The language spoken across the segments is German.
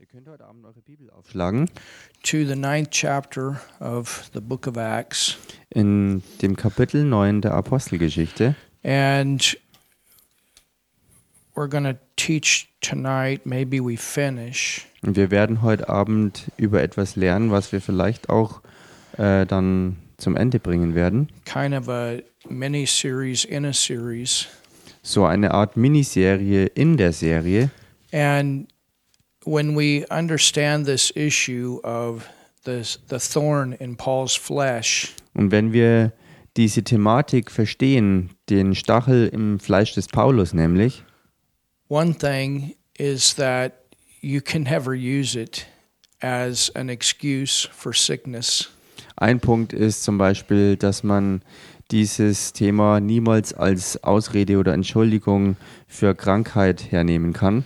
Ihr könnt heute Abend eure Bibel aufschlagen. to the ninth chapter of the book of Acts. In dem Kapitel 9 der Apostelgeschichte. And we're going to teach tonight. Maybe we finish Und wir werden heute Abend über etwas lernen, was wir vielleicht auch äh, dann zum Ende bringen werden. kind of a mini series in a series. So eine Art Miniserie in der Serie. And when we understand this issue of this, the thorn in Paul's flesh, Und wenn wir diese Thematik verstehen, den Stachel im Fleisch des Paulus nämlich, one thing is that you can never use it as an excuse for sickness. ein Punkt ist zum Beispiel, dass man dieses Thema niemals als Ausrede oder Entschuldigung für Krankheit hernehmen kann.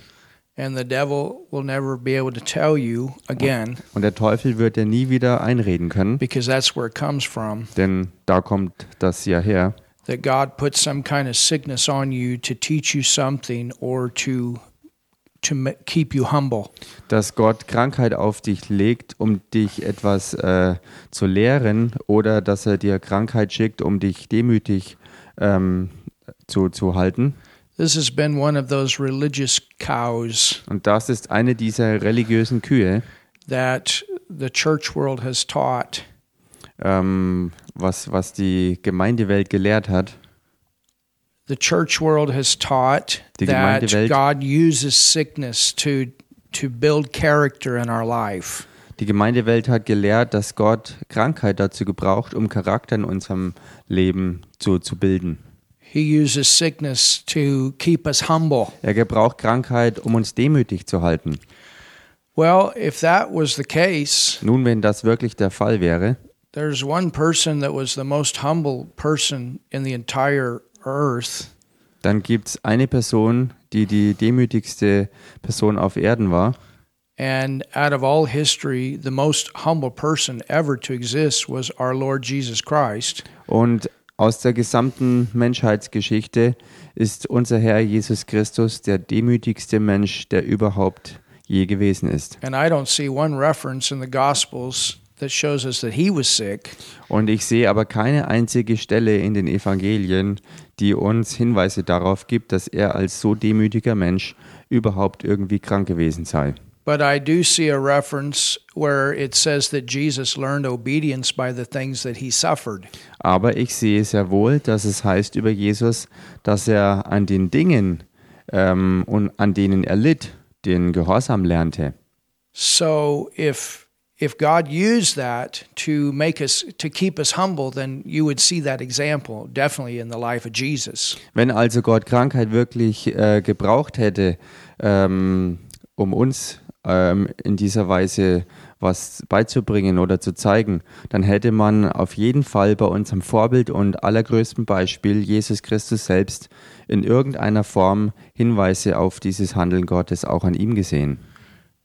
And the devil will never be able to tell you again Und der Teufel wird ja nie wieder einreden können, because that's where it comes from denn da kommt das ja her, that God put some kind of sickness on you to teach you something or to to keep you humble. dass Gott Krankheit auf dich legt, um dich etwas äh, zu lehren oder dass er dir Krankheit schickt, um dich demütig ähm, zu, zu halten. This has been one of those religious cows Und das ist eine dieser religiösen Kühe, that the church world has taught ähm, was, was die Gemeindewelt gelehrt hat. the church world has taught Die that Gemeindewelt- God uses sickness to to build character in our life. Die Gemeindewelt hat gelehrt, dass Gott Krankheit dazu gebraucht, um Charakter in unserem Leben zu, zu bilden. He uses sickness to keep us humble. Er gebraucht Krankheit, um uns demütig zu halten. Well, if that was the case, Nun, wenn das wirklich der Fall wäre, there's one person that was the most humble person in the entire earth, dann gibt es eine Person, die die demütigste Person auf Erden war. and out of all history, the most humble person ever to exist was our Lord Jesus Christ. Und aus der gesamten Menschheitsgeschichte ist unser Herr Jesus Christus der demütigste Mensch, der überhaupt je gewesen ist. And I don't see one reference in the Gospels that shows us that he was sick. Und ich sehe aber keine einzige Stelle in den Evangelien, die uns Hinweise darauf gibt, dass er als so demütiger Mensch überhaupt irgendwie krank gewesen sei. But I do see a reference where it says that Jesus learned obedience by the things that he suffered. Aber ich sehe sehr wohl, dass es heißt über Jesus, dass er an den Dingen ähm, und an denen er litt, den Gehorsam lernte. So if if God used that to make us to keep us humble, then you would see that example definitely in the life of Jesus. Wenn also Gott Krankheit wirklich äh, gebraucht hätte, ähm, um uns ähm, in dieser Weise was beizubringen oder zu zeigen, dann hätte man auf jeden Fall bei unserem Vorbild und allergrößten Beispiel Jesus Christus selbst in irgendeiner Form Hinweise auf dieses Handeln Gottes auch an ihm gesehen.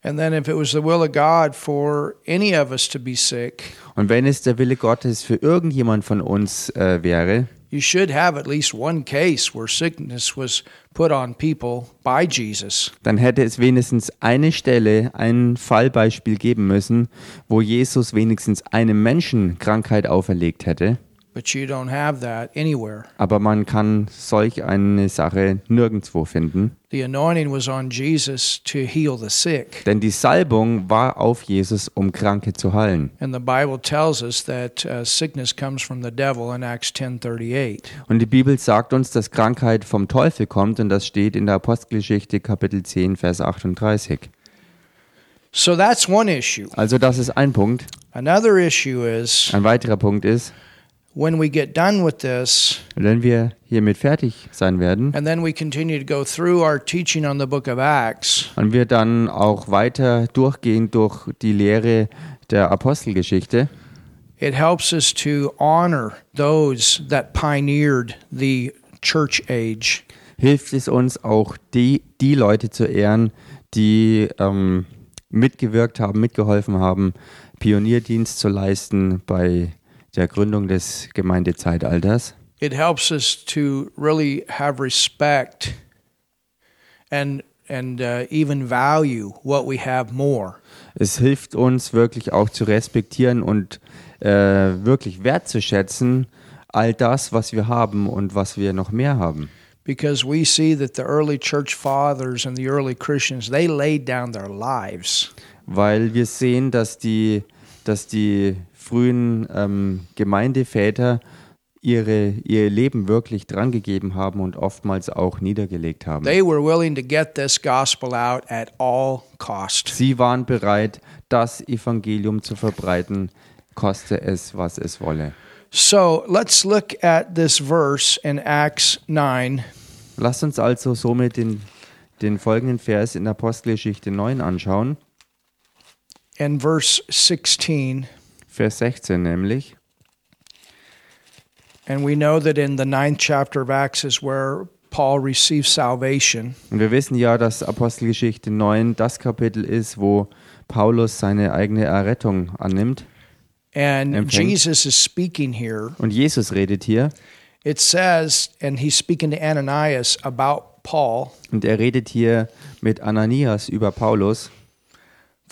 And then if it was the will of God for any of us to be sick, Und wenn es der Wille Gottes für irgendjemand von uns äh, wäre, you should have at least one case where sickness was put on people by Jesus. dann hätte es wenigstens eine Stelle, ein Fallbeispiel geben müssen, wo Jesus wenigstens einem Menschen Krankheit auferlegt hätte. But you don't have that anywhere. Aber man kann solch eine Sache nirgendwo finden. The anointing was on Jesus to heal the sick. Denn die Salbung war auf Jesus, um Kranke zu heilen. And the Bible tells us that sickness comes from the devil in Acts 10:38. Und die Bibel sagt uns, dass Krankheit vom Teufel kommt und das steht in der Apostelgeschichte Kapitel 10, Vers 38. So that's one issue. Also das ist ein Punkt. Another issue is Ein weiterer Punkt ist, when we get done with this wenn wir hiermit fertig sein werden and then we continue to go through our teaching on the book of Acts, und wir dann auch weiter durchgehen durch die Lehre der Apostelgeschichte, it helps us to honor those that pioneered the church age. hilft es uns auch, die, die Leute zu ehren, die ähm, mitgewirkt haben, mitgeholfen haben, Pionierdienst zu leisten bei der Gründung des Gemeindezeitalters. It helps us to really have respect and and uh, even value what we have more. Es hilft uns wirklich auch zu respektieren und äh, wirklich wertzuschätzen all das, was wir haben und was wir noch mehr haben. Because we see that the early church fathers and the early Christians, they laid down their lives. Weil wir sehen, dass die, dass die frühen ähm, Gemeindeväter ihre, ihr Leben wirklich drangegeben haben und oftmals auch niedergelegt haben. They were willing to get this gospel out at all cost. Sie waren bereit, das Evangelium zu verbreiten, koste es, was es wolle. So let's look at this verse in Acts 9, Lasst uns also somit den, den folgenden Vers in Apostelgeschichte 9 anschauen, and verse 16. Vers 16 nämlich. And we know that in the ninth chapter of Acts is where Paul receives salvation. Und wir wissen ja, dass Apostelgeschichte 9 das Kapitel ist, wo Paulus seine eigene Errettung annimmt. And Empfängt. Jesus is speaking here. Und Jesus redet hier It says, and he's speaking to Ananias about Paul, und er redet hier mit Ananias über Paulus.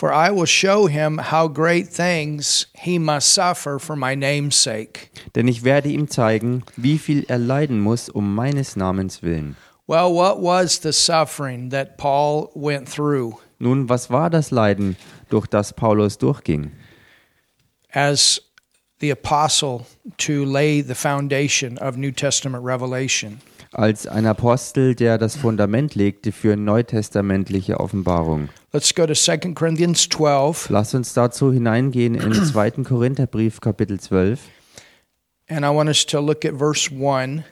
For I will show him how great things he must suffer for my name's sake. Denn ich werde ihm zeigen, wie viel er leiden muss um meines Namens willen. Well, what was the suffering that Paul went through Nun, was war das Leiden, durch das Paulus durchging? as the apostle to lay the foundation of New Testament revelation? Als ein Apostel, der das Fundament legte für neutestamentliche Offenbarung. Let's go to 2 Corinthians 12, Lass uns dazu hineingehen in 2. Korintherbrief Kapitel 12. and I want us to look at verse 1.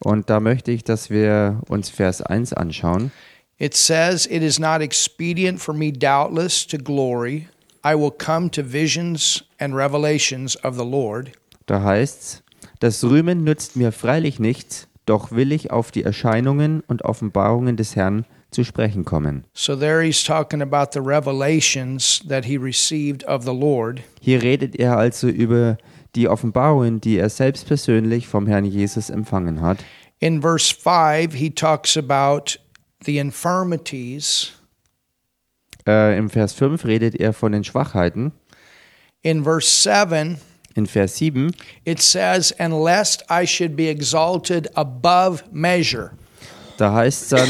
Und da möchte ich, dass wir uns Vers 1 anschauen. It says, It is not expedient for me, doubtless, to glory. I will come to visions and revelations of the Lord. Da heißt's: Das Rühmen nützt mir freilich nichts, doch will ich auf die Erscheinungen und Offenbarungen des Herrn zu sprechen kommen. So there he's talking about the revelations that he received of the Lord. Hier redet er also über die Offenbarungen, die er selbst persönlich vom Herrn Jesus empfangen hat. In verse 5, he talks about the infirmities. Äh, Im Vers 5 redet er von den Schwachheiten. In verse 7, In Vers 7 it says, And lest I should be exalted above measure. Da heißt es dann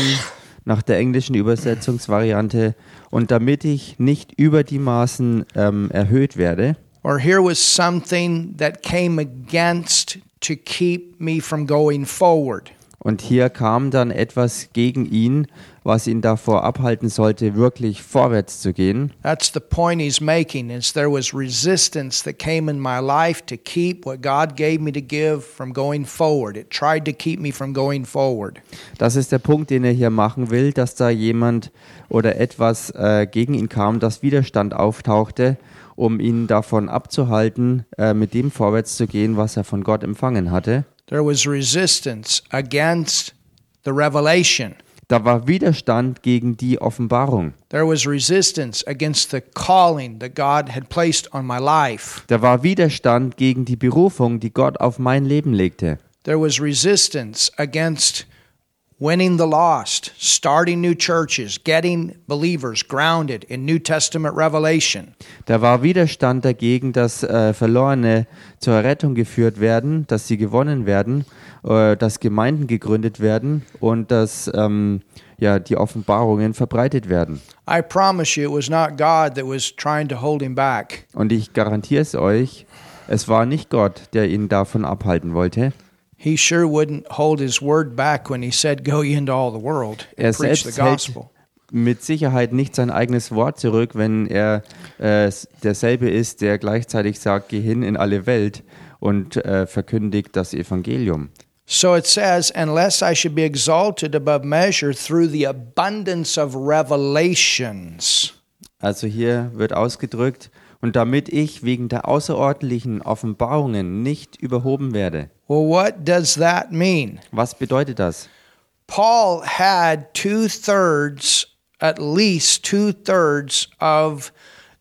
nach der englischen Übersetzungsvariante, und damit ich nicht über die Maßen ähm, erhöht werde, Or here was something that came against to keep me from going forward. und hier kam dann etwas gegen ihn, was ihn davor abhalten sollte, wirklich vorwärts zu gehen. That's the point he's making is there was resistance that came in my life to keep what God gave me to give from going forward. It tried to keep me from going forward. Das ist der Punkt, den er hier machen will, dass da jemand oder etwas äh, gegen ihn kam, dass Widerstand auftauchte, um ihn davon abzuhalten, äh, mit dem vorwärts zu gehen, was er von Gott empfangen hatte. There was resistance against the revelation. Da war Widerstand gegen die Offenbarung. There was resistance against the calling that God had placed on my life. Da war Widerstand gegen die Berufung, die Gott auf mein Leben legte. There was resistance against winning the lost, starting new churches, getting believers grounded in New Testament revelation. Da war Widerstand dagegen, dass äh, Verlorene zur Rettung geführt werden, dass sie gewonnen werden, äh, dass Gemeinden gegründet werden und dass ähm, ja, die Offenbarungen verbreitet werden. I promise you, it was not God that was trying to hold him back. Und ich garantiere es euch, es war nicht Gott, der ihn davon abhalten wollte. He sure wouldn't hold his word back when he said, Go ye into all the world Er and preach the gospel. mit Sicherheit nicht sein eigenes Wort zurück, wenn er äh, derselbe ist, der gleichzeitig sagt, geh hin in alle Welt und äh, verkündigt das Evangelium. So it says, Unless I should be exalted above measure through the abundance of revelations. Also hier wird ausgedrückt, und damit ich wegen der außerordentlichen Offenbarungen nicht überhoben werde. Well, what does that mean? Was bedeutet das? Paul had two thirds, at least two thirds of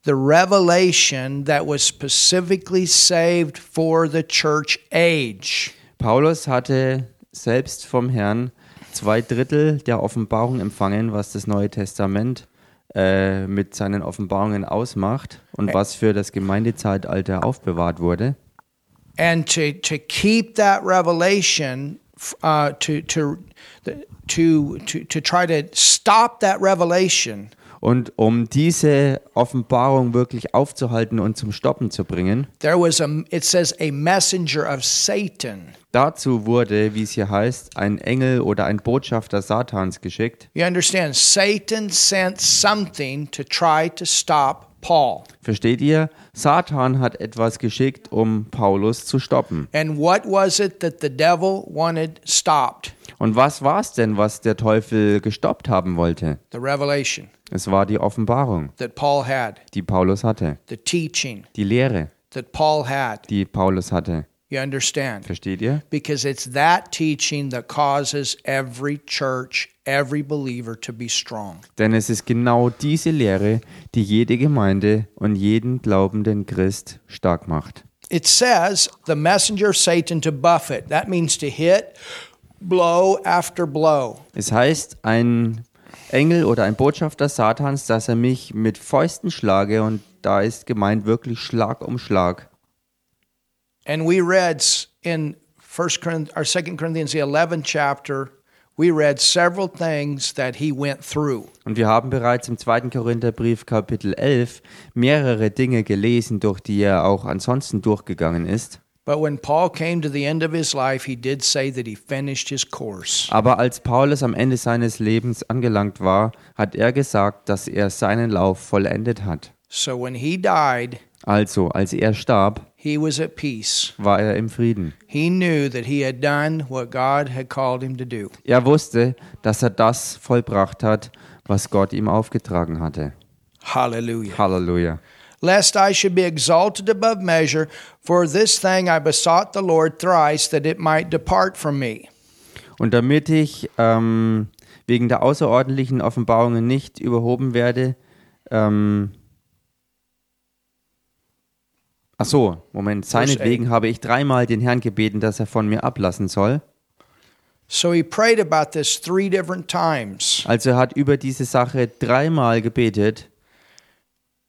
the revelation that was specifically saved for the church age. Paulus hatte selbst vom Herrn zwei Drittel der Offenbarung empfangen, was das Neue Testament äh, mit seinen Offenbarungen ausmacht und was für das Gemeindezeitalter aufbewahrt wurde. and to to keep that revelation uh, to to to to to try to stop that revelation Und um diese Offenbarung wirklich aufzuhalten und zum Stoppen zu bringen, there was a it says a messenger of satan dazu wurde, wie es hier heißt, ein Engel oder ein Botschafter Satans geschickt. you understand satan sent something to try to stop paul Versteht ihr? Satan hat etwas geschickt, um Paulus zu stoppen. and what was it that the devil wanted stopped Und was war es denn, was der Teufel gestoppt haben wollte? the revelation Es war die Offenbarung, that paul had die Paulus hatte, the teaching die Lehre, that paul had die Paulus hatte. you understand Versteht ihr? because it's that teaching that causes every church, every believer to be strong. Denn es ist genau diese Lehre, die jede Gemeinde und jeden glaubenden Christ stark macht. It says the messenger of Satan to buffet. That means to hit blow after blow. Es heißt, ein Engel oder ein Botschafter Satans, dass er mich mit Fäusten schlage und da ist gemeint wirklich Schlag um Schlag. And we read in First Corinthians or Second Corinthians the 11th chapter, we read several things that he went through. Und wir haben bereits im 2. Korintherbrief Kapitel 11 mehrere Dinge gelesen, durch die er auch ansonsten durchgegangen ist. But when Paul came to the end of his life, he did say that he finished his course. Aber als Paulus am Ende seines Lebens angelangt war, hat er gesagt, dass er seinen Lauf vollendet hat. So when he died, Also, als er starb, he was at peace. war er im Frieden. He knew that he had done what God had called him to do. Er wusste, dass er das vollbracht hat, was Gott ihm aufgetragen hatte. Hallelujah. Halleluja. Lest I should be exalted above measure, for this thing I besought the Lord thrice that it might depart from me. Und damit ich ähm, wegen der außerordentlichen Offenbarungen nicht überhoben werde, ähm, ach so, Moment, seinetwegen habe ich dreimal den Herrn gebeten, dass er von mir ablassen soll. So he prayed about this three different times. Also er hat über diese Sache dreimal gebetet.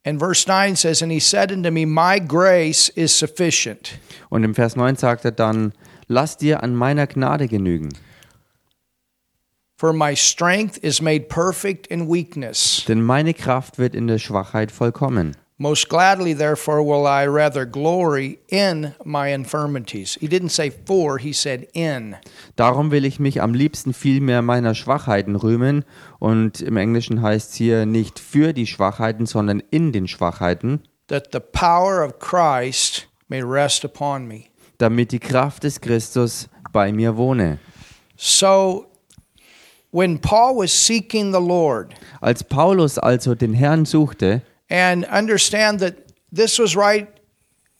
And verse 9 says, And he said unto me, My grace is sufficient. Und im Vers 9 sagt er dann, lass dir an meiner Gnade genügen. For my strength is made perfect in weakness. Denn meine Kraft wird in der Schwachheit vollkommen. Most gladly, therefore, will I rather glory in my infirmities. He didn't say for, he said in. Darum will ich mich am liebsten vielmehr meiner Schwachheiten rühmen. Und im Englischen heißt es hier nicht für die Schwachheiten, sondern in den Schwachheiten, that the power of Christ may rest upon me. damit die Kraft des Christus bei mir wohne. So, when Paul was seeking the Lord, Als Paulus also den Herrn suchte, and understand that this was right,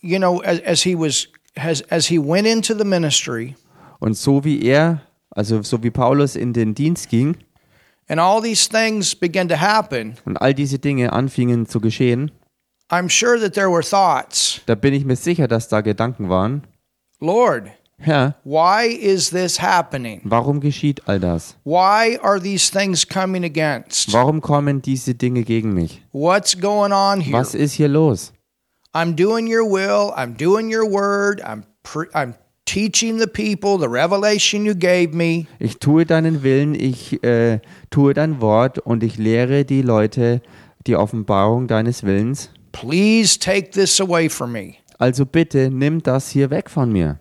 you know, as, as he was as as he went into the ministry, und so wie er, also so wie Paulus in den Dienst ging and all these things began to happen. und all diese Dinge anfingen zu geschehen, I'm sure that there were thoughts, da bin ich mir sicher, dass da Gedanken waren. Lord, Herr, why is this happening? warum geschieht all das? Why are these things coming against? Warum kommen diese Dinge gegen mich? What's going on here? Was ist hier los? I'm doing your will. I'm doing your word. I'm pre- I'm teaching the people the revelation you gave me. Ich tue deinen Willen, ich äh, tue dein Wort und ich lehre die Leute die Offenbarung deines Willens. Please take this away from me. Also bitte nimm das hier weg von mir.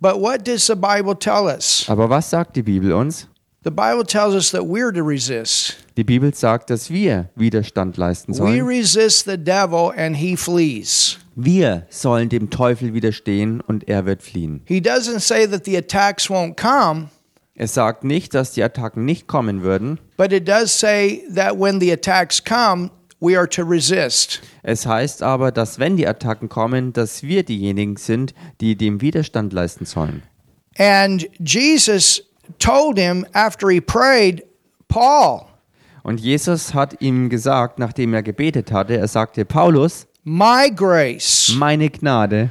But what does the Bible tell us? Aber was sagt die Bibel uns? The Bible tells us that we're to resist. Die Bibel sagt, dass wir Widerstand leisten We sollen. resist the devil and he flees. Wir sollen dem Teufel widerstehen und er wird fliehen. He doesn't say that the attacks won't come, Es sagt nicht, dass die Attacken nicht kommen würden. but it does say that when the attacks come, we are to resist. Es heißt aber, dass wenn die Attacken kommen, dass wir diejenigen sind, die dem Widerstand leisten sollen. And Jesus told him after he prayed, Paul, Und Jesus hat ihm gesagt, nachdem er gebetet hatte, er sagte, Paulus, my grace, meine Gnade,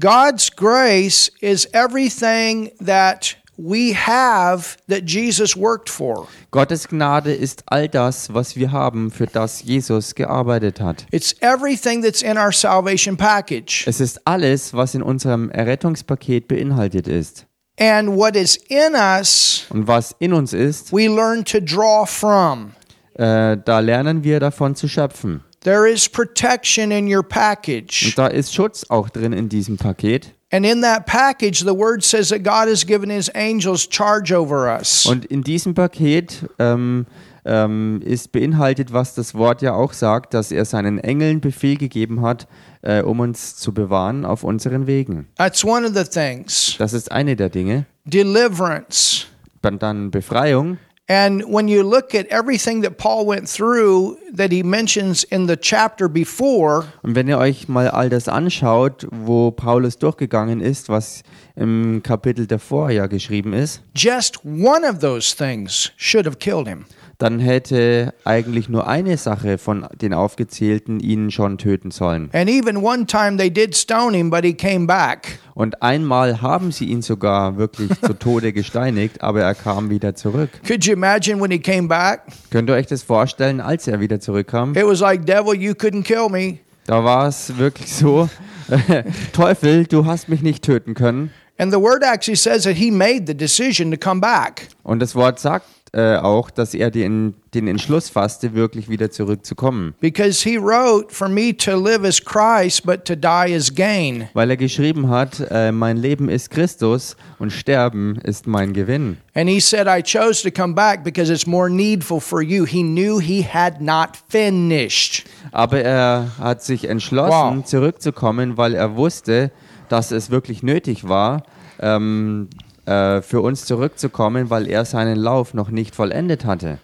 God's grace is everything that we have that Jesus worked for. Gottes Gnade ist all das, was wir haben, für das Jesus gearbeitet hat. It's everything that's in our salvation package. Es ist alles, was in unserem Errettungspaket beinhaltet ist. And what is in us, Und was in uns ist, we learn to draw from. äh, da lernen wir davon zu schöpfen. There is protection in your package. Und da ist Schutz auch drin in diesem Paket. And in that package, the word says that God has given his angels charge over us. Und in diesem Paket ähm, ähm, ist beinhaltet, was das Wort ja auch sagt, dass er seinen Engeln Befehl gegeben hat, äh, um uns zu bewahren auf unseren Wegen. That's one of the things. Das ist eine der Dinge. Deliverance. Dann, dann Befreiung. And when you look at everything that Paul went through that he mentions in the chapter before, Und wenn ihr euch mal all das anschaut, wo Paulus durchgegangen ist, was im Kapitel davor ja geschrieben ist, just one of those things should have killed him. Dann hätte eigentlich nur eine Sache von den aufgezählten ihn schon töten sollen. And even one time they did stone him, but he came back. Und einmal haben sie ihn sogar wirklich zu Tode gesteinigt, aber er kam wieder zurück. Could you imagine when he came back? Könnt ihr euch das vorstellen, als er wieder zurückkam? It was like, Devil, you couldn't kill me. Da war es wirklich so, Teufel, du hast mich nicht töten können. And the word actually says that he made the decision to come back. Und das Wort sagt äh, auch, dass er den, den Entschluss fasste, wirklich wieder zurückzukommen. Because he wrote, For me to live is Christ, but to die is gain. Weil er geschrieben hat, äh, mein Leben ist Christus und Sterben ist mein Gewinn. And he said, I chose to come back because it's more needful for you. He knew he had not finished. Aber er hat sich entschlossen, Wow. zurückzukommen, weil er wusste, dass es wirklich nötig war, ähm, äh, für uns zurückzukommen, weil er seinen Lauf noch nicht vollendet hatte.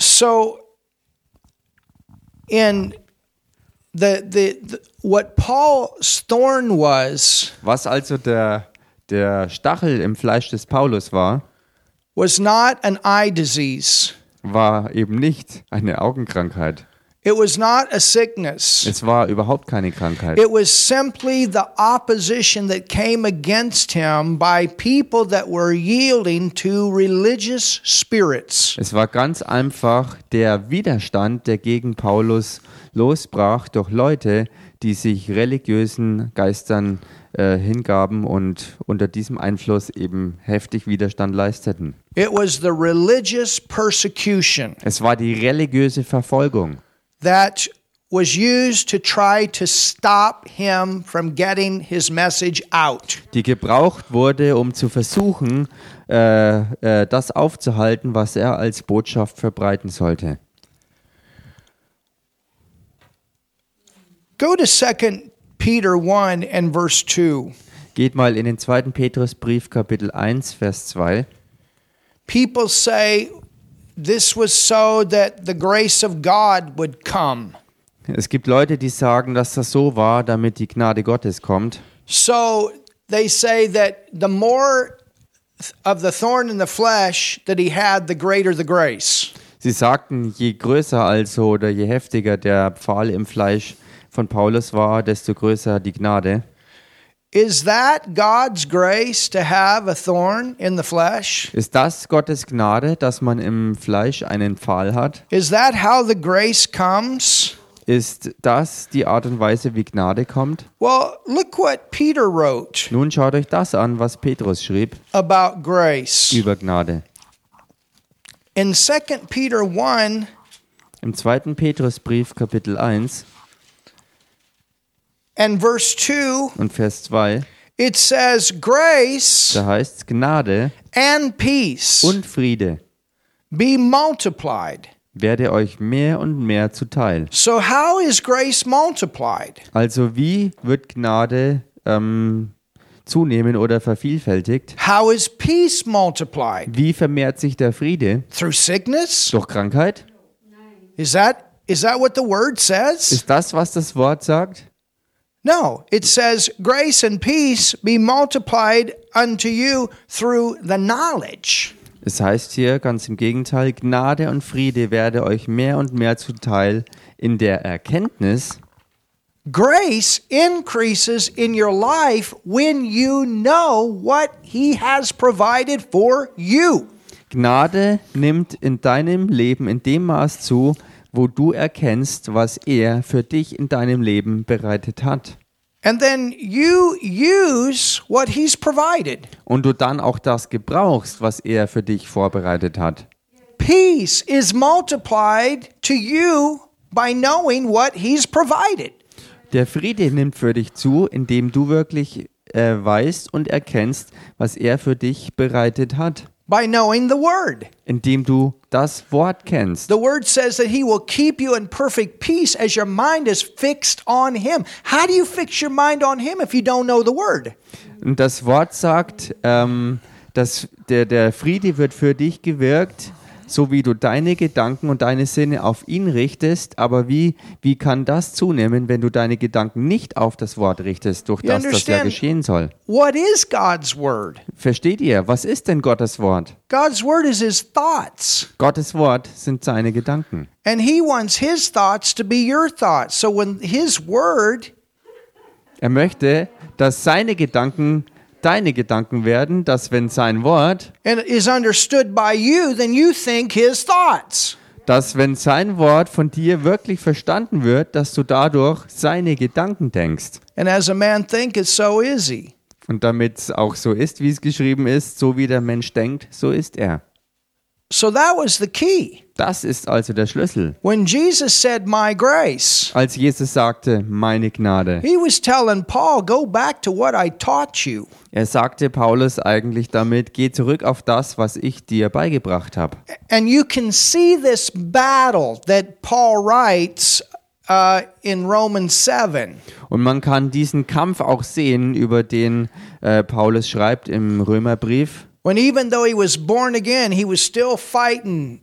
So, in the, the, the what Paul's thorn was, Was also der, der Stachel im Fleisch des Paulus war, was not an eye disease. war eben nicht eine Augenkrankheit. It was not a sickness. Es war überhaupt keine Krankheit. It was simply the opposition that came against him by people that were yielding to religious spirits. Es war ganz einfach der Widerstand, der gegen Paulus losbrach durch Leute, die sich religiösen Geistern äh, hingaben und unter diesem Einfluss eben heftig Widerstand leisteten. It was the religious persecution Es war die religiöse Verfolgung, that was used to try to stop him from getting his message out. die gebraucht wurde, um zu versuchen, äh, äh, das aufzuhalten, was er als Botschaft verbreiten sollte. Go to 2 Peter 1 and verse 2. Geht mal in den zweiten Petrusbrief Kapitel 1 Vers 2. People say this was so that the grace of God would come. Es gibt Leute, die sagen, dass das so war, damit die Gnade Gottes kommt. So they say that the more of the thorn in the flesh that he had, the greater the grace. Sie sagten, je größer also oder je heftiger der Pfahl im Fleisch von Paulus war, desto größer die Gnade. Is that God's grace to have a thorn in the flesh? Ist das Gottes Gnade, dass man im Fleisch einen Pfahl hat? Is that how the grace comes? Ist das die Art und Weise, wie Gnade kommt? Well, look what Peter wrote Nun schaut euch das an, was Petrus schrieb about grace. über Gnade. In 2 Peter 1, Im zweiten Petrusbrief Kapitel 1 and verse 2, und Vers 2, it says, Grace da heißt Gnade and peace und Friede be multiplied. werde euch mehr und mehr zuteil. So, how is grace multiplied? Also wie wird Gnade ähm, zunehmen oder vervielfältigt? How is peace multiplied? Wie vermehrt sich der Friede? Through sickness? Durch Krankheit? Is that is that what the word says? Ist das, was das Wort sagt? No, it says grace and peace be multiplied unto you through the knowledge. Es heißt hier ganz im Gegenteil, Gnade und Friede werde euch mehr und mehr zuteil in der Erkenntnis Grace increases in your life when you know what He has provided for you. Gnade nimmt in deinem Leben in dem Maß zu, wo du erkennst, was er für dich in deinem Leben bereitet hat. And then you use what He's provided. Und du dann auch das gebrauchst, was er für dich vorbereitet hat. Peace is multiplied to you by knowing what He's provided. Der Friede nimmt für dich zu, indem du wirklich äh, weißt und erkennst, was er für dich bereitet hat. By knowing the Word. Indem du das Wort kennst. The Word says that He will keep you in perfect peace as your mind is fixed on Him. How do you fix your mind on Him if you don't know the Word? Und das Wort sagt, ähm, dass der, der Friede wird für dich gewirkt, so wie du deine Gedanken und deine Sinne auf ihn richtest. Aber wie, wie kann das zunehmen, wenn du deine Gedanken nicht auf das Wort richtest, durch You das das ja geschehen soll? What is God's Word? Versteht ihr? Was ist denn Gottes Wort? God's Word is His thoughts. Gottes Wort sind seine Gedanken. And He wants His thoughts to be your thoughts. So when His Word Er möchte, dass seine Gedanken deine Gedanken werden, dass wenn sein Wort, and is understood by you, then you think His thoughts. dass wenn sein Wort von dir wirklich verstanden wird, dass du dadurch seine Gedanken denkst. And as a man thinketh, so is he. Und damit es auch so ist, wie es geschrieben ist, so wie der Mensch denkt, so ist er. So that was the key. Das ist also der Schlüssel. When Jesus said, My grace, Als Jesus sagte, meine Gnade, he was telling Paul, Go back to what I taught you. er sagte Paulus eigentlich damit, geh zurück auf das, was ich dir beigebracht habe. And you can see this battle that Paul writes uh, in Romans 7. Und man kann diesen Kampf auch sehen, über den äh, Paulus schreibt im Römerbrief. When even though he was born again, he was still fighting.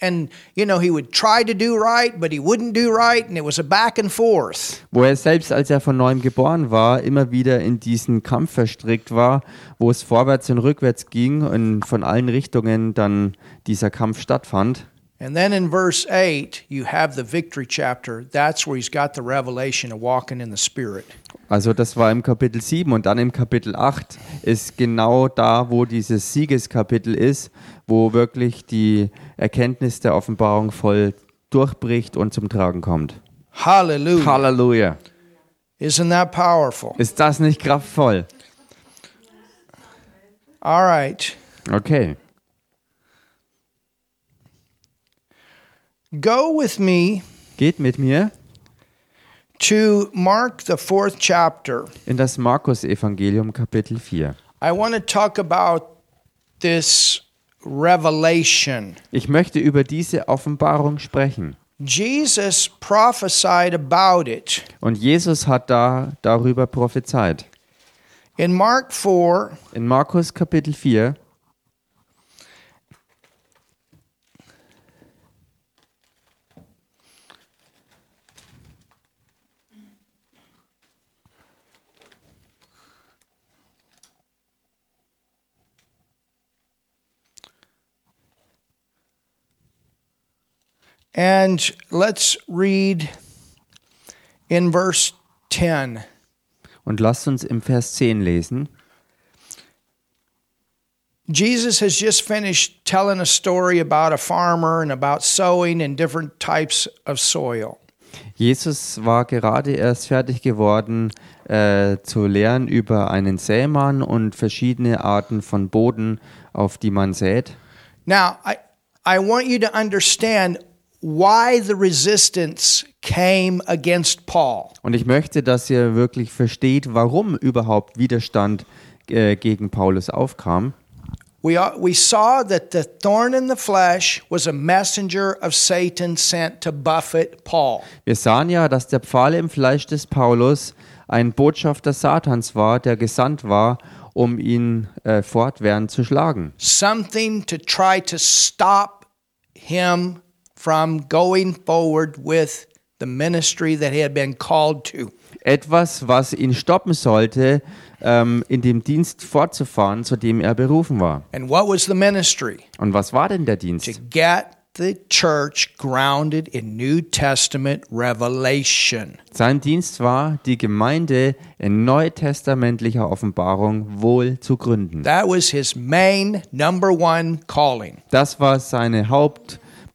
And, you know, he would try to do right, but he wouldn't do right. And it was a back and forth. wo er selbst, als er von neuem geboren war, immer wieder in diesen Kampf verstrickt war, wo es vorwärts und rückwärts ging und von allen Richtungen dann dieser Kampf stattfand. And then in verse 8, you have the victory chapter. That's where he's got the revelation of walking in the Spirit. Also das war im Kapitel 7 und dann im Kapitel 8 ist genau da, wo dieses Siegeskapitel ist, wo wirklich die Erkenntnis der Offenbarung voll durchbricht und zum Tragen kommt. Hallelujah. Halleluja. Isn't that powerful? Ist das nicht kraftvoll? All right. Okay. Go with me Geht mit mir to Mark, the fourth chapter. in das Markus-Evangelium Kapitel 4. I want to talk about this revelation. Ich möchte über diese Offenbarung sprechen. Jesus prophesied about it. Und Jesus hat da darüber prophezeit. In Mark 4, In Markus Kapitel 4, and let's read in verse 10. und lasst uns im Vers 10 lesen. Jesus has just finished telling a story about a farmer and about sowing in different types of soil. Jesus war gerade erst fertig geworden äh, zu lehren über einen Sämann und verschiedene Arten von Boden, auf die man sät. Now, I, I want you to understand why the resistance came against Paul. Und ich möchte, dass ihr wirklich versteht, warum überhaupt Widerstand äh, gegen Paulus aufkam. We, are- we saw that the thorn in the flesh was a messenger of Satan sent to buffet Paul. Wir sahen ja, dass der Pfahl im Fleisch des Paulus ein Botschafter Satans war, der gesandt war, um ihn äh, fortwährend zu schlagen. something to try to stop him from going forward with the ministry that he had been called to. Etwas, was ihn stoppen sollte, ähm, in dem Dienst fortzufahren, zu dem er berufen war. And what was the ministry? Und was war denn der To Dienst? get the church grounded in New Testament revelation. Sein Dienst war, die Gemeinde in neutestamentlicher Offenbarung wohl zu gründen. That was his main number one calling. Das war seine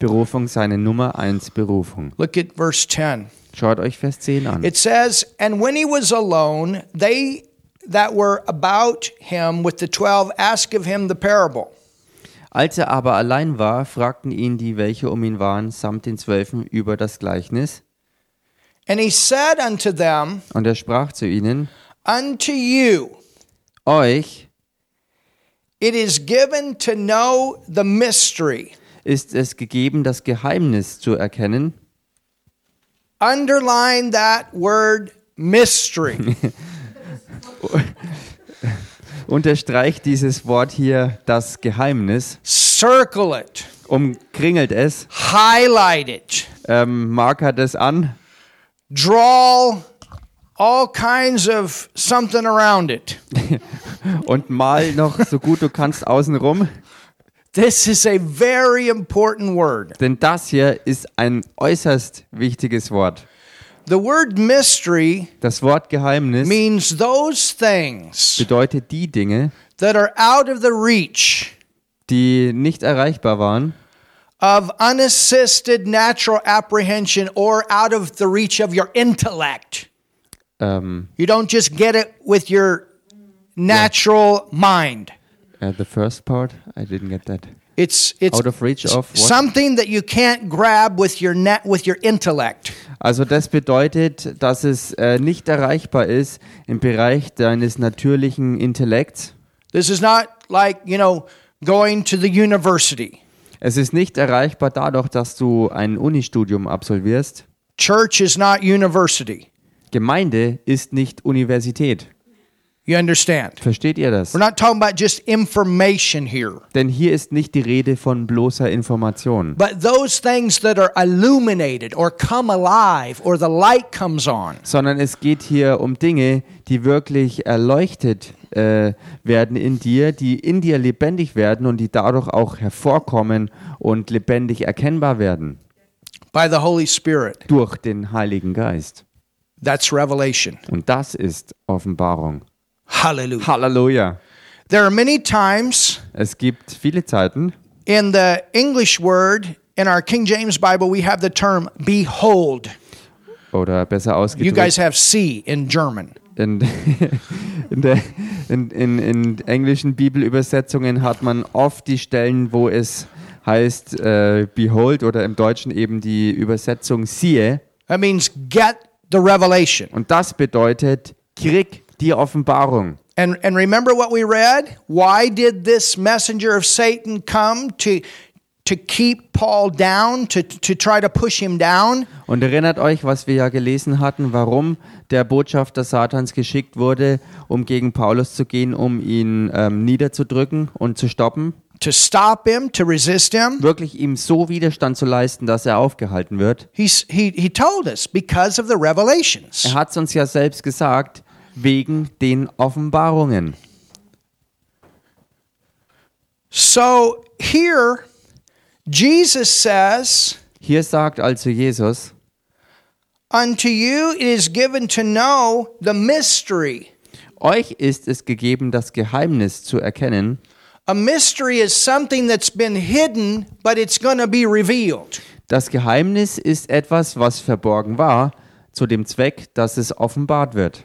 Hauptberufung, seine Nummer eins Berufung. Look at verse 10. Schaut euch Vers 10 an. It says, And when he was alone, they that were about him with the twelve asked of him the parable. Als er aber allein war, fragten ihn die, welche um ihn waren, samt den Zwölfen über das Gleichnis. And he said unto them, Und er sprach zu ihnen, Unto you euch it is given to know the mystery. Ist es gegeben, das Geheimnis zu erkennen. Underline that word mystery. Unterstreicht dieses Wort hier das Geheimnis, Circle it, umkringelt es, highlight it, ähm, markert es an draw all kinds of something around it. und mal noch so gut du kannst außenrum. This is a very important word. Denn das hier ist ein äußerst wichtiges Wort. The word mystery Das Wort Geheimnis means those things bedeutet die Dinge, that are out of the reach die nicht erreichbar waren, of unassisted natural apprehension or out of the reach of your intellect. ähm, You don't just get it with your natural mind. Uh, the first part, I didn't get that. It's it's Out of reach of what? something that you can't grab with your net with your intellect. Also das bedeutet, dass es äh, nicht erreichbar ist im Bereich deines natürlichen Intellekts. This is not like, you know, going to the university. Es ist nicht erreichbar dadurch, dass du ein Unistudium absolvierst. Church is not university. Gemeinde ist nicht Universität. You understand? Versteht ihr das? We're not talking about just information here, Denn hier ist nicht die Rede von bloßer Information, but those things that are illuminated or come alive or the light comes on. sondern es geht hier um Dinge, die wirklich erleuchtet äh, werden in dir, die in dir lebendig werden und die dadurch auch hervorkommen und lebendig erkennbar werden by the Holy Spirit. durch den Heiligen Geist. That's revelation. Und das ist Offenbarung. Hallelujah. Halleluja. There are many times Es gibt viele Zeiten, in the English word in our King James Bible we have the term behold. oder besser You ausgedrückt, guys have see in German. in, in, der, in, in, in englischen Bibelübersetzungen hat man oft die Stellen, wo es heißt äh, behold oder im Deutschen eben die Übersetzung siehe. That means get the revelation. Und das bedeutet, krieg die Offenbarung. And and remember what we read? Why did this messenger of Satan come to to keep Paul down, to to try to push him down? Und erinnert euch, was wir ja gelesen hatten, warum der Botschafter Satans geschickt wurde, um gegen Paulus zu gehen, um ihn ähm, niederzudrücken und zu stoppen. To stop him, to resist him? Wirklich ihm so Widerstand zu leisten, dass er aufgehalten wird. He's he he told us because of the revelations. Er hat es uns ja selbst gesagt, wegen den Offenbarungen. So here, Jesus says, Hier sagt also Jesus, Unto you it is given to know the mystery. euch ist es gegeben, das Geheimnis zu erkennen. A mystery is something that's been hidden, but it's going to be revealed. Das Geheimnis ist etwas, was verborgen war, zu dem Zweck, dass es offenbart wird.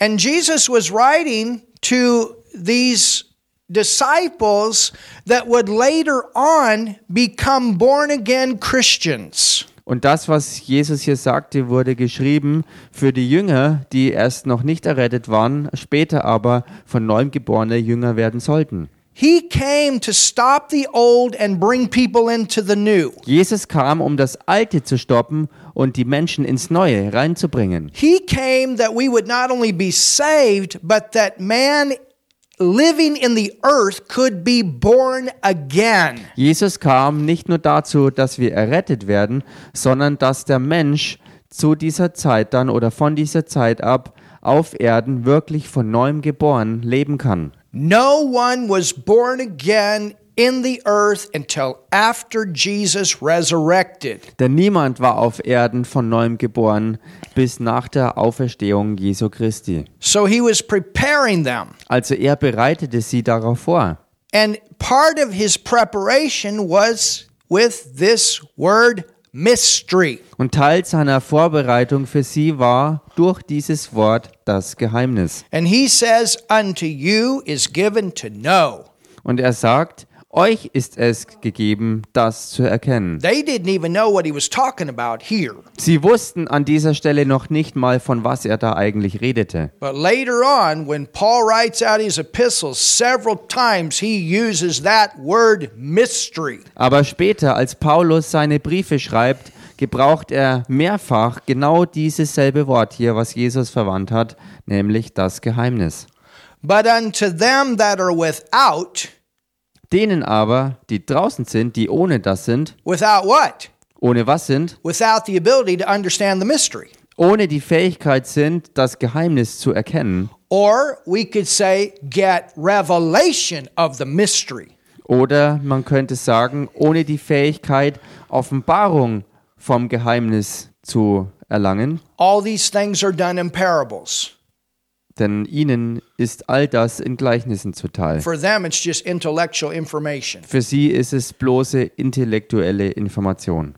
And Jesus was writing to these disciples that would later on become born again Christians. Und das, was Jesus hier sagte, wurde geschrieben für die Jünger, die erst noch nicht errettet waren, später aber von neuem geborene Jünger werden sollten. He came to stop the old and bring people into the new. Jesus kam, um das Alte zu stoppen und die Menschen ins Neue reinzubringen. He came that we would not only be saved, but that man living in the earth could be born again. Jesus kam nicht nur dazu, dass wir errettet werden, sondern dass der Mensch zu dieser Zeit dann oder von dieser Zeit ab auf Erden wirklich von neuem geboren leben kann. No one was born again in the earth until after Jesus resurrected. Denn niemand war auf Erden von neuem geboren bis nach der Auferstehung Jesu Christi. So he was preparing them. Also er bereitete sie darauf vor. And part of his preparation was with this word mystery. Und Teil seiner Vorbereitung für sie war durch dieses Wort das Geheimnis. And he says, Unto you is given to know. Und er sagt, euch ist es gegeben, das zu erkennen. They didn't even know what he was talking about here. Sie wussten an dieser Stelle noch nicht mal, von was er da eigentlich redete. But later on, when Paul writes out his epistles, several times he uses that word mystery. Aber später, als Paulus seine Briefe schreibt, gebraucht er mehrfach genau dieses selbe Wort hier, was Jesus verwandt hat, nämlich das Geheimnis. But unto them that are without, Denen aber, die draußen sind, die ohne das sind, without what? ohne was sind, Without the ability to understand the mystery. ohne die Fähigkeit sind, das Geheimnis zu erkennen, Or we could say, get revelation of the mystery. oder man könnte sagen, ohne die Fähigkeit, Offenbarung vom Geheimnis zu erlangen, All these things are done in parables. Denn ihnen ist all das in Gleichnissen zuteil. For them, it's just intellectual information. Für sie ist es bloße intellektuelle Information.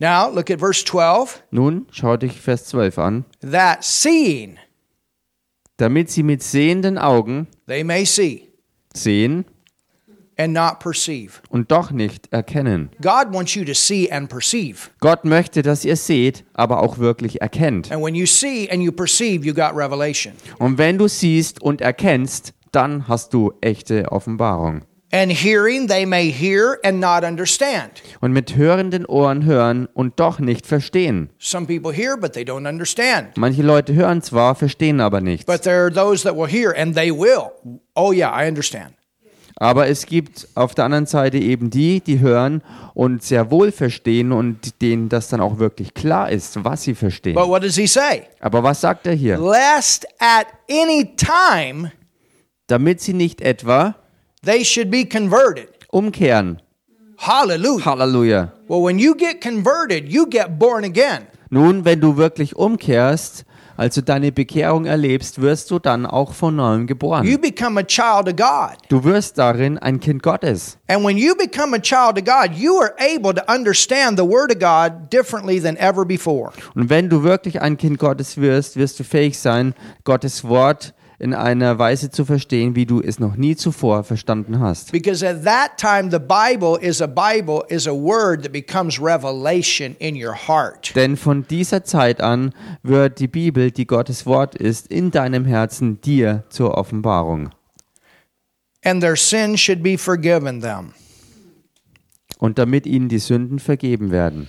Now, look at verse 12. Nun schau dich Vers 12 an. That seeing, Damit sie mit sehenden Augen they may see sehen. Und doch nicht erkennen. Gott möchte, dass ihr seht, aber auch wirklich erkennt. Und wenn du siehst und erkennst, dann hast du echte Offenbarung. Und mit hörenden Ohren hören und doch nicht verstehen. Some people hear, but they don't understand. Manche Leute hören zwar, verstehen aber nichts. But there are those that will hear and they will. Oh, yeah, I understand. Aber es gibt auf der anderen Seite eben die, die hören und sehr wohl verstehen und denen das dann auch wirklich klar ist, was sie verstehen. But what does he say? Aber was sagt er hier? Lest at any time Damit sie nicht etwa they should be converted. umkehren. Hallelujah. Halleluja. Well, when you get converted, you get born again. Nun, wenn du wirklich umkehrst, also deine Bekehrung erlebst, wirst du dann auch von neuem You geboren. become a child of God. Du wirst darin ein Kind Gottes. And when you become a child of God, you are able to understand the Word of God differently than ever before. Und wenn du wirklich ein Kind Gottes wirst, wirst du fähig sein, Gottes Wort in einer Weise zu verstehen, wie du es noch nie zuvor verstanden hast. Because at that time, the Bible is a Bible, is a word that becomes revelation in your heart. Denn von dieser Zeit an wird die Bibel, die Gottes Wort ist, in deinem Herzen dir zur Offenbarung. And their sin should be forgiven them. Und damit ihnen die Sünden vergeben werden.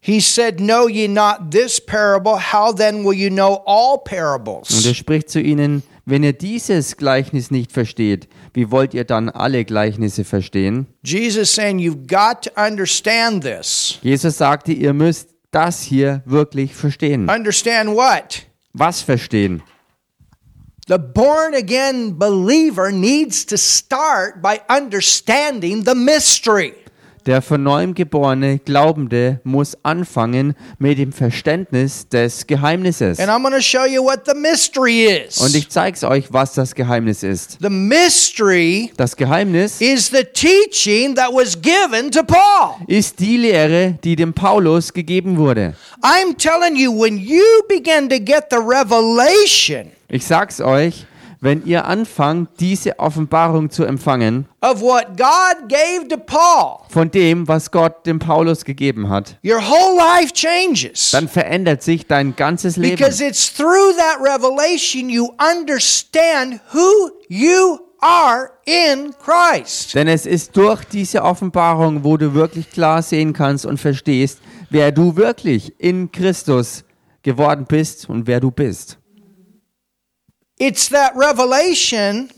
He said, Know ye not this parable? How then will you know all Und parables? er spricht zu ihnen, wenn ihr dieses Gleichnis nicht versteht, wie wollt ihr dann alle Gleichnisse verstehen? Jesus saying, You've got to understand this. Jesus sagte, ihr müsst das hier wirklich verstehen. Understand what? Was verstehen? The born again believer needs to start by understanding the mystery. Der von neuem geborene Glaubende muss anfangen mit dem Verständnis des Geheimnisses. And I'm going to show you what the mystery is. Und ich zeige es euch, was das Geheimnis ist. The mystery Das Geheimnis is the teaching that was given to Paul. ist die Lehre, die dem Paulus gegeben wurde. I'm telling you, when you begin to get the revelation Ich sag's euch, wenn ihr anfangt, diese Offenbarung zu empfangen, of what God gave to Paul, von dem, was Gott dem Paulus gegeben hat, your whole life changes. dann verändert sich dein ganzes Leben. Because it's through that revelation you understand who you are in Christ. Denn es ist durch diese Offenbarung, wo du wirklich klar sehen kannst und verstehst, wer du wirklich in Christus geworden bist und wer du bist. It's that revelation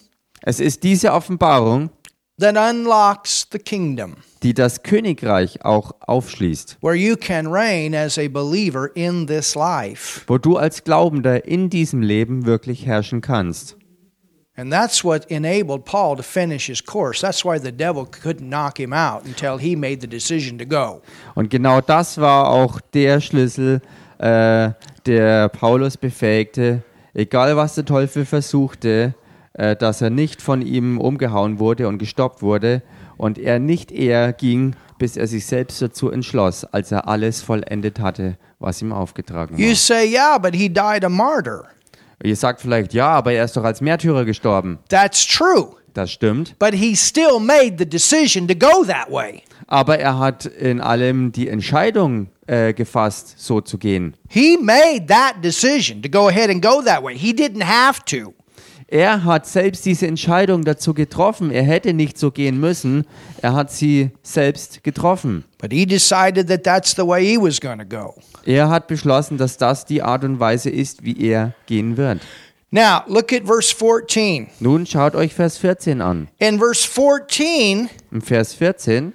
Es ist diese Offenbarung, that unlocks the kingdom die das Königreich auch aufschließt, where you can reign as a believer in this life. wo du als Glaubender in diesem Leben wirklich herrschen kannst. And that's what enabled Paul to finish his course. That's why the devil couldn't knock him out until he made the decision to go. Und genau das war auch der Schlüssel, äh, der Paulus befähigte, egal was der Teufel versuchte, äh, dass er nicht von ihm umgehauen wurde und gestoppt wurde und er nicht eher ging, bis er sich selbst dazu entschloss, als er alles vollendet hatte, was ihm aufgetragen You war. say, yeah, but he died a martyr. Ihr sagt vielleicht, ja, aber er ist doch als Märtyrer gestorben. That's true. Das stimmt. But he still made the decision to go that way. Aber er hat in allem die Entscheidung äh, gefasst, so zu gehen. He made that decision to go ahead and go that way. He didn't have to. Er hat selbst diese Entscheidung dazu getroffen. Er hätte nicht so gehen müssen. Er hat sie selbst getroffen. But he decided that that's the way he was going to go. Er hat beschlossen, dass das die Art und Weise ist, wie er gehen wird. Now, look at verse 14. Nun schaut euch Vers 14 an. In verse 14, Im Vers 14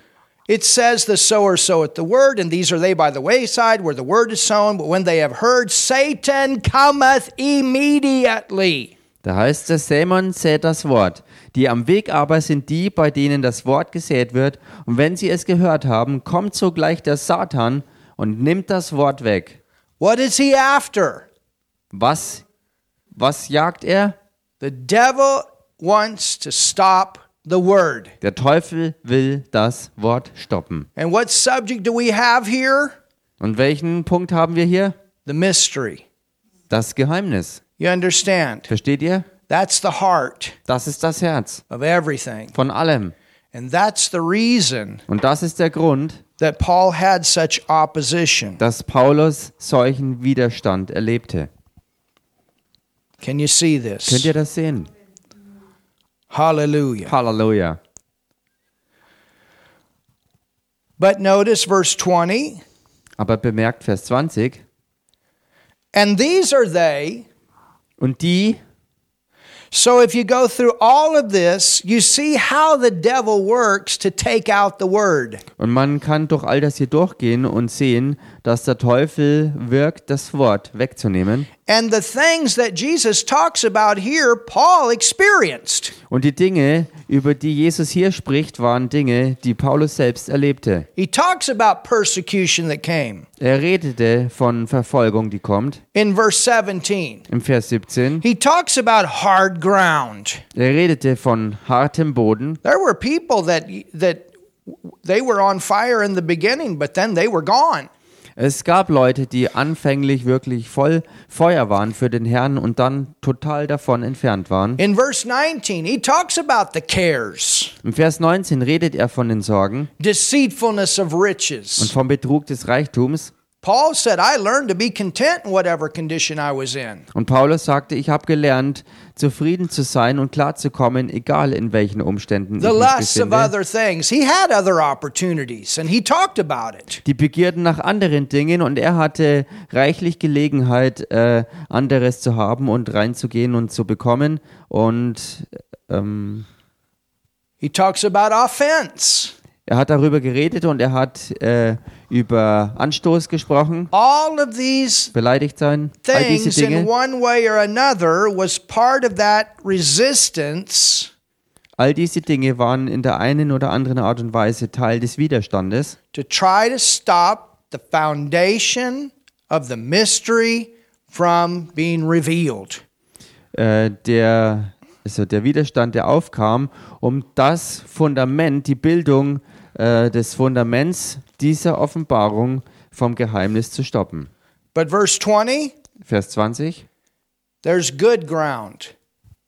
it says, The sower soweth the word, and these are they by the wayside where the word is sown. But when they have heard, Satan cometh immediately. Da heißt es, Sämann sät das Wort. Die am Weg aber sind die, bei denen das Wort gesät wird. Und wenn sie es gehört haben, kommt sogleich der Satan und nimmt das Wort weg. What is he after? Was, was jagt er? The devil wants to stop the word. Der Teufel will das Wort stoppen. And what subject do we have here? Und welchen Punkt haben wir hier? The mystery. Das Geheimnis. You understand? Versteht ihr? That's the heart Das ist das Herz of everything. von allem. And that's the reason Und das ist der Grund, that Paul had such opposition. dass Paulus solchen Widerstand erlebte. Can you see Könnt this? ihr das sehen? Hallelujah. Halleluja. But notice verse 20. Aber bemerkt Vers 20. And these are they. Und die, So if you go through all of this, you see how the devil works to take out the word. und man kann durch all das hier durchgehen und sehen, dass der Teufel wirkt, das Wort wegzunehmen. And the things that Jesus talks about here, Paul experienced. Und die Dinge, über die Jesus hier spricht, waren Dinge, die Paulus selbst erlebte. He talks about persecution that came. Er redete von Verfolgung, die kommt. In verse 17, Im Vers 17. he talks about hard ground. Er redete von hartem Boden. There were people that that they were on fire in the beginning, but then they were gone. Es gab Leute, die anfänglich wirklich voll Feuer waren für den Herrn und dann total davon entfernt waren. In verse 19, he talks about the cares, Im Vers 19 redet er von den Sorgen deceitfulness of und riches. vom Betrug des Reichtums. Paul said, I learned to be content in whatever condition I was in. Und Paulus sagte, ich habe gelernt, zufrieden zu sein und klarzukommen, egal in welchen Umständen ich The mich lusts of befinde. other things. He had other opportunities and he talked about it. Die Begierden nach anderen Dingen und er hatte reichlich Gelegenheit, äh, anderes zu haben und reinzugehen und zu bekommen. Und ähm, He talks about offense. Er hat darüber geredet und er hat äh, über Anstoß gesprochen, All of these beleidigt sein, all diese things in Dinge. one way or another was part of that resistance All diese Dinge waren in der einen oder anderen Art und Weise Teil des Widerstandes, to try to stop the foundation of the mystery from being revealed. äh, der, also der Widerstand, der aufkam, um das Fundament, die Bildung äh, des Fundaments dieser Offenbarung vom Geheimnis zu stoppen. But verse 20, Vers 20. there's good ground.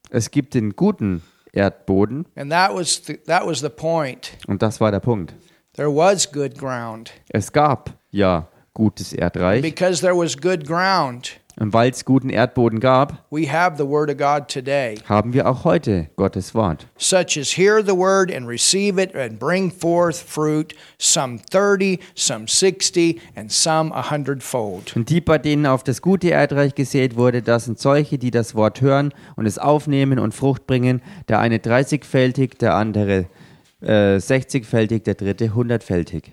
Es gibt den guten Erdboden And that was the, that was the point. und das war der Punkt. There was good ground. Es gab ja gutes Erdreich Because there was good ground, und weil es guten Erdboden gab, we have the word of God today. haben wir auch heute Gottes Wort. Such as hear the word and receive it and bring forth fruit, some 30, some 60, and some a hundredfold. Und die, bei denen auf das gute Erdreich gesät wurde, das sind solche, die das Wort hören und es aufnehmen und Frucht bringen. Der eine 30-fältig, der andere äh, 60-fältig, der dritte 100-fältig.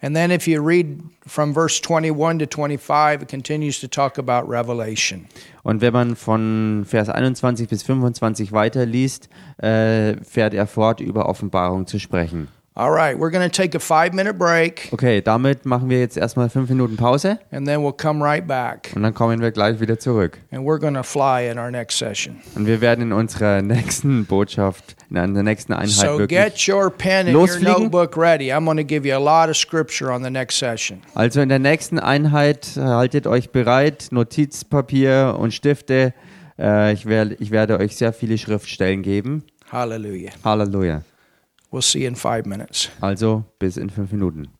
And then if you read from verse 21 to 25, it continues to talk about revelation. Und wenn man von Vers 21 bis 25 weiterliest, äh, fährt er fort, über Offenbarung zu sprechen. All right, we're going to take a five minute break Okay, damit machen wir jetzt erstmal fünf Minuten Pause and then we'll come right back. und dann kommen wir gleich wieder zurück. And we're going to fly in our next session. Und wir werden in unserer nächsten Botschaft, in der nächsten Einheit So wirklich. get your pen and your notebook ready. I'm going to give you a lot of scripture on the next session. Also in der nächsten Einheit äh, haltet euch bereit, Notizpapier und Stifte. Äh, ich, werde, ich werde euch sehr viele Schriftstellen geben. Hallelujah. Halleluja. We'll see in five minutes. Also bis in fünf Minuten.